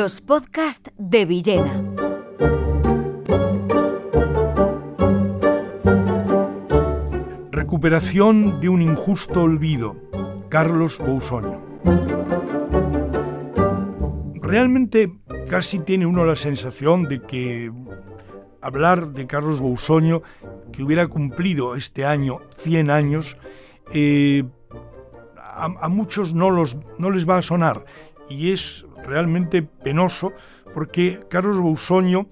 Los podcasts de Villena. Recuperación de un injusto olvido. Carlos Bousoño. Realmente casi tiene uno la sensación de que hablar de Carlos Bousoño, que hubiera cumplido este año 100 años, eh, a, muchos no, los, no les va a sonar y es realmente penoso porque Carlos Bousoño,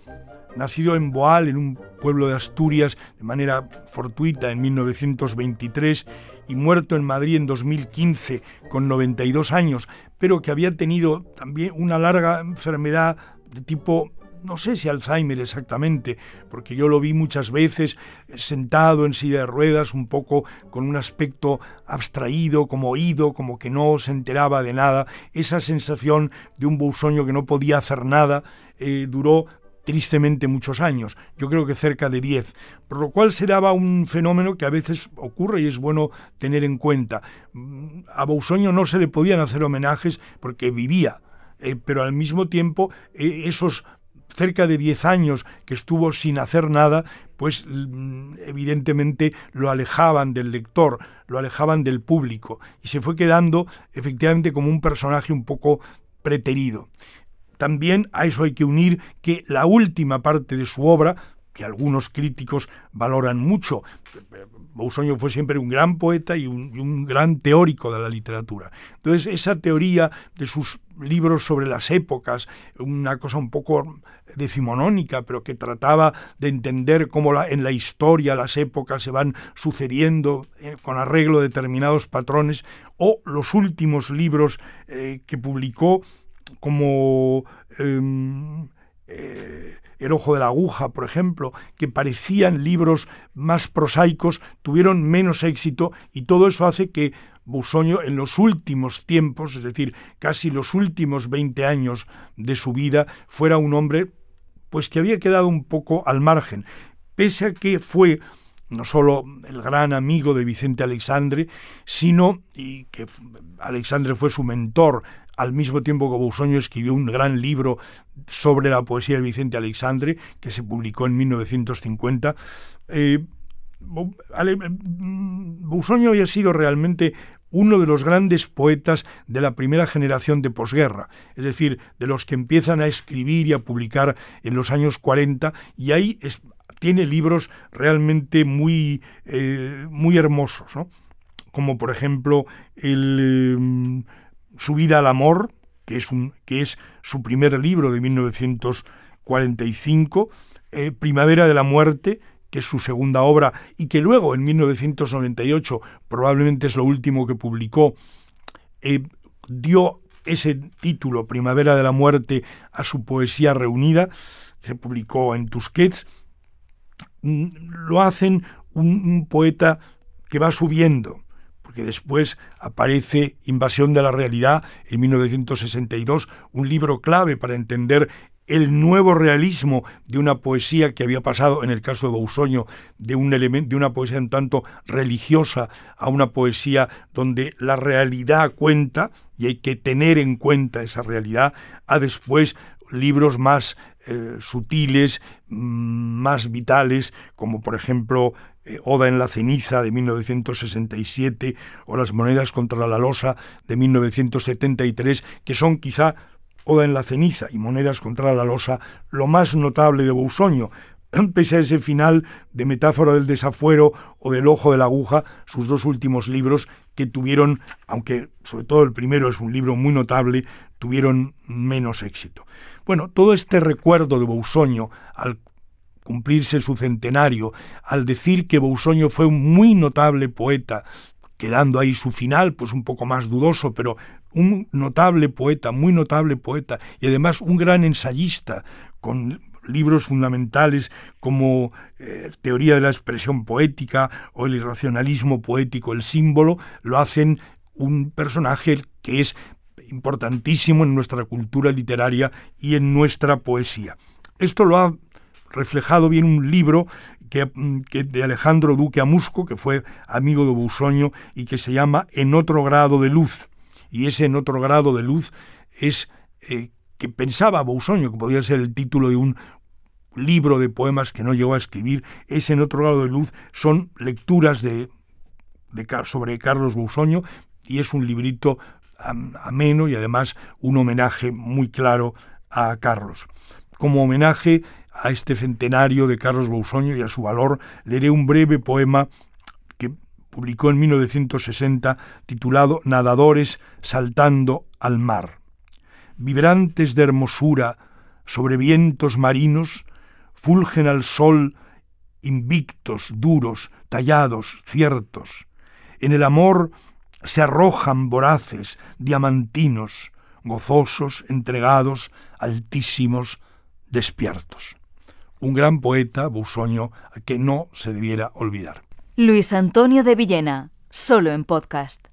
nacido en Boal, en un pueblo de Asturias, de manera fortuita en 1923 y muerto en Madrid en 2015 con 92 años, pero que había tenido también una larga enfermedad de tipo no sé si Alzheimer exactamente, porque yo lo vi muchas veces eh, sentado en silla de ruedas, un poco con un aspecto abstraído, como oído, como que no se enteraba de nada. Esa sensación de un bousoño que no podía hacer nada eh, duró tristemente muchos años, yo creo que cerca de 10, por lo cual se daba un fenómeno que a veces ocurre y es bueno tener en cuenta. Mm, a Bousoño no se le podían hacer homenajes porque vivía, eh, pero al mismo tiempo esos cerca de 10 años que estuvo sin hacer nada, pues mm, evidentemente lo alejaban del lector, lo alejaban del público y se fue quedando efectivamente como un personaje un poco preterido. También a eso hay que unir que la última parte de su obra, que algunos críticos valoran mucho, Bousoño fue siempre un gran poeta y un, gran teórico de la literatura. Entonces, esa teoría de sus libros sobre las épocas, una cosa un poco decimonónica, pero que trataba de entender cómo en la historia las épocas se van sucediendo eh, con arreglo de determinados patrones, o los últimos libros eh, que publicó como em, eh, El ojo de la aguja, por ejemplo, que parecían libros más prosaicos, tuvieron menos éxito y todo eso hace que Busoño en los últimos tiempos, es decir, casi los últimos 20 años de su vida, fuera un hombre pues que había quedado un poco al margen, pese a que fue no solo el gran amigo de Vicente Alexandre, sino y que Alexandre fue su mentor, al mismo tiempo que Busoño escribió un gran libro sobre la poesía de Vicente Alexandre, que se publicó en 1950. Eh, Busoño había sido realmente uno de los grandes poetas de la primera generación de posguerra, es decir, de los que empiezan a escribir y a publicar en los años 40, y ahí tiene libros realmente muy, eh, muy hermosos, como por ejemplo el, em, Su vida al amor, que es, un, que es su primer libro de 1945, eh, Primavera de la muerte, que es su segunda obra y que luego en 1998 probablemente es lo último que publicó, eh, dio ese título, Primavera de la Muerte, a su poesía reunida, se publicó en Tusquets, mm, lo hacen un, poeta que va subiendo, porque después aparece Invasión de la Realidad en 1962, un libro clave para entender el nuevo realismo de una poesía que había pasado, en el caso de Bousoño, de, un elemento, de una poesía en tanto religiosa a una poesía donde la realidad cuenta y hay que tener en cuenta esa realidad, a después libros más eh, sutiles, mm, más vitales, como por ejemplo eh, Oda en la ceniza de 1967 o Las monedas contra la losa de 1973, que son quizá Oda en la ceniza y Monedas contra la losa, lo más notable de Bousoño, pese a ese final de Metáfora del desafuero o del ojo de la aguja, sus dos últimos libros que tuvieron, aunque sobre todo el primero es un libro muy notable, tuvieron menos éxito. Bueno, todo este recuerdo de Bousoño al cumplirse su centenario, al decir que Bousoño fue un muy notable poeta, quedando ahí su final, pues un poco más dudoso, pero un notable poeta, muy notable poeta, y además un gran ensayista, con libros fundamentales como eh, Teoría de la expresión poética o el irracionalismo poético, el símbolo, lo hacen un personaje que es importantísimo en nuestra cultura literaria y en nuestra poesía. Esto lo ha reflejado bien un libro que, de Alejandro Duque Amusco, que fue amigo de Busoño y que se llama En otro grado de luz y ese en otro grado de luz es eh, que pensaba Bousoño que podía ser el título de un libro de poemas que no llegó a escribir, es En otro lado de luz, son lecturas de, de sobre Carlos Bousoño y es un librito ameno y además un homenaje muy claro a Carlos. Como homenaje a este centenario de Carlos Bousoño y a su valor, leeré un breve poema que publicó en 1960 titulado Nadadores saltando al mar. Vibrantes de hermosura sobre vientos marinos, fulgen al sol invictos, duros, tallados, ciertos. En el amor se arrojan voraces, diamantinos, gozosos, entregados, altísimos, despiertos. Un gran poeta, Busoño, que no se debiera olvidar. Luis Antonio de Villena, solo en podcast.